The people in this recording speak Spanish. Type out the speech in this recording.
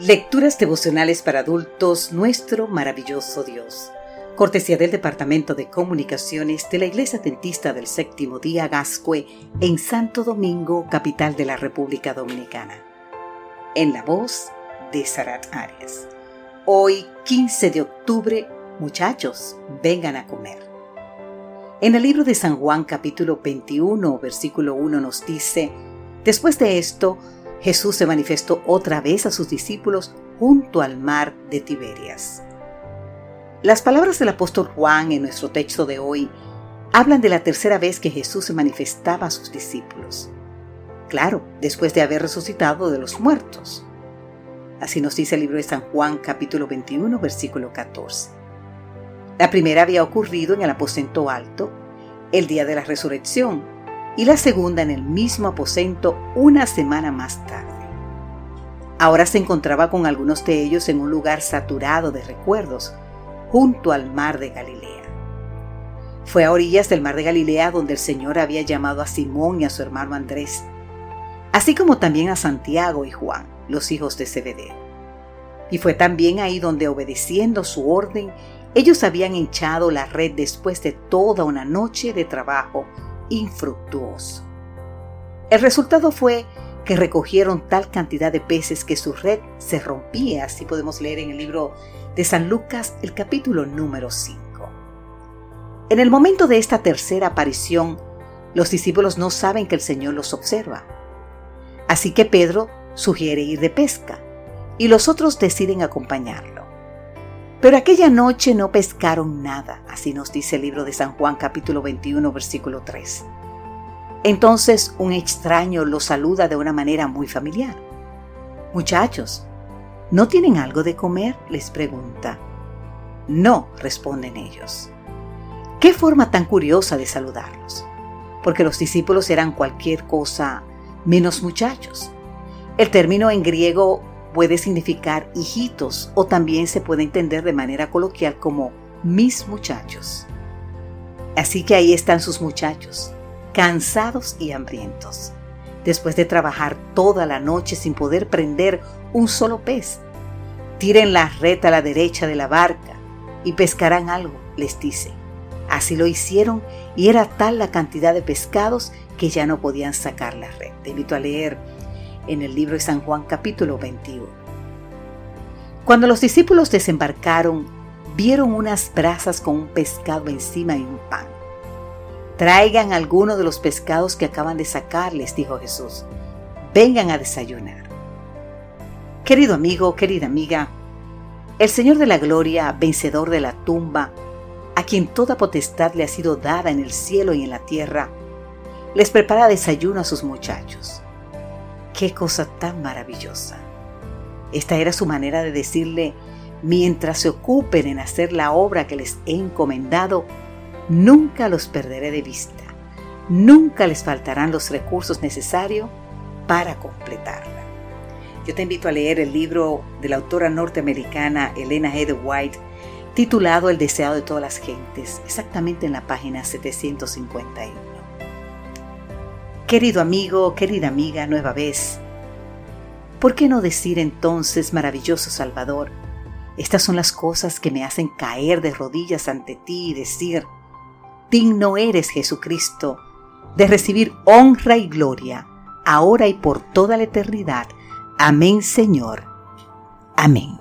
Lecturas devocionales para adultos, nuestro maravilloso Dios. Cortesía del Departamento de Comunicaciones de la Iglesia Dentista del Séptimo Día Gascue en Santo Domingo, capital de la República Dominicana. En la voz de Sarat Arias. Hoy, 15 de octubre, muchachos, vengan a comer. En el libro de San Juan capítulo 21, versículo 1 nos dice, Después de esto, Jesús se manifestó otra vez a sus discípulos junto al mar de Tiberias. Las palabras del apóstol Juan en nuestro texto de hoy hablan de la tercera vez que Jesús se manifestaba a sus discípulos. Claro, después de haber resucitado de los muertos. Así nos dice el libro de San Juan capítulo 21 versículo 14. La primera había ocurrido en el aposento alto, el día de la resurrección, y la segunda en el mismo aposento una semana más tarde. Ahora se encontraba con algunos de ellos en un lugar saturado de recuerdos, junto al mar de Galilea. Fue a orillas del mar de Galilea donde el Señor había llamado a Simón y a su hermano Andrés, así como también a Santiago y Juan, los hijos de Zebedeo. Y fue también ahí donde, obedeciendo su orden, ellos habían hinchado la red después de toda una noche de trabajo infructuoso. El resultado fue que recogieron tal cantidad de peces que su red se rompía, así podemos leer en el libro de San Lucas el capítulo número 5. En el momento de esta tercera aparición, los discípulos no saben que el Señor los observa. Así que Pedro sugiere ir de pesca y los otros deciden acompañarlo. Pero aquella noche no pescaron nada, así nos dice el libro de San Juan capítulo 21 versículo 3. Entonces un extraño los saluda de una manera muy familiar. Muchachos, ¿no tienen algo de comer? les pregunta. No, responden ellos. Qué forma tan curiosa de saludarlos, porque los discípulos eran cualquier cosa menos muchachos. El término en griego puede significar hijitos o también se puede entender de manera coloquial como mis muchachos. Así que ahí están sus muchachos, cansados y hambrientos, después de trabajar toda la noche sin poder prender un solo pez. Tiren la red a la derecha de la barca y pescarán algo, les dice. Así lo hicieron y era tal la cantidad de pescados que ya no podían sacar la red. Te invito a leer en el libro de San Juan capítulo 21. Cuando los discípulos desembarcaron, vieron unas brasas con un pescado encima y un pan. Traigan alguno de los pescados que acaban de sacar, les dijo Jesús. Vengan a desayunar. Querido amigo, querida amiga, el Señor de la Gloria, vencedor de la tumba, a quien toda potestad le ha sido dada en el cielo y en la tierra, les prepara desayuno a sus muchachos. Qué cosa tan maravillosa. Esta era su manera de decirle, mientras se ocupen en hacer la obra que les he encomendado, nunca los perderé de vista. Nunca les faltarán los recursos necesarios para completarla. Yo te invito a leer el libro de la autora norteamericana Elena Heather White titulado El deseado de todas las gentes, exactamente en la página 751. Querido amigo, querida amiga, nueva vez, ¿por qué no decir entonces, maravilloso Salvador, estas son las cosas que me hacen caer de rodillas ante ti y decir, digno eres Jesucristo de recibir honra y gloria, ahora y por toda la eternidad. Amén, Señor. Amén.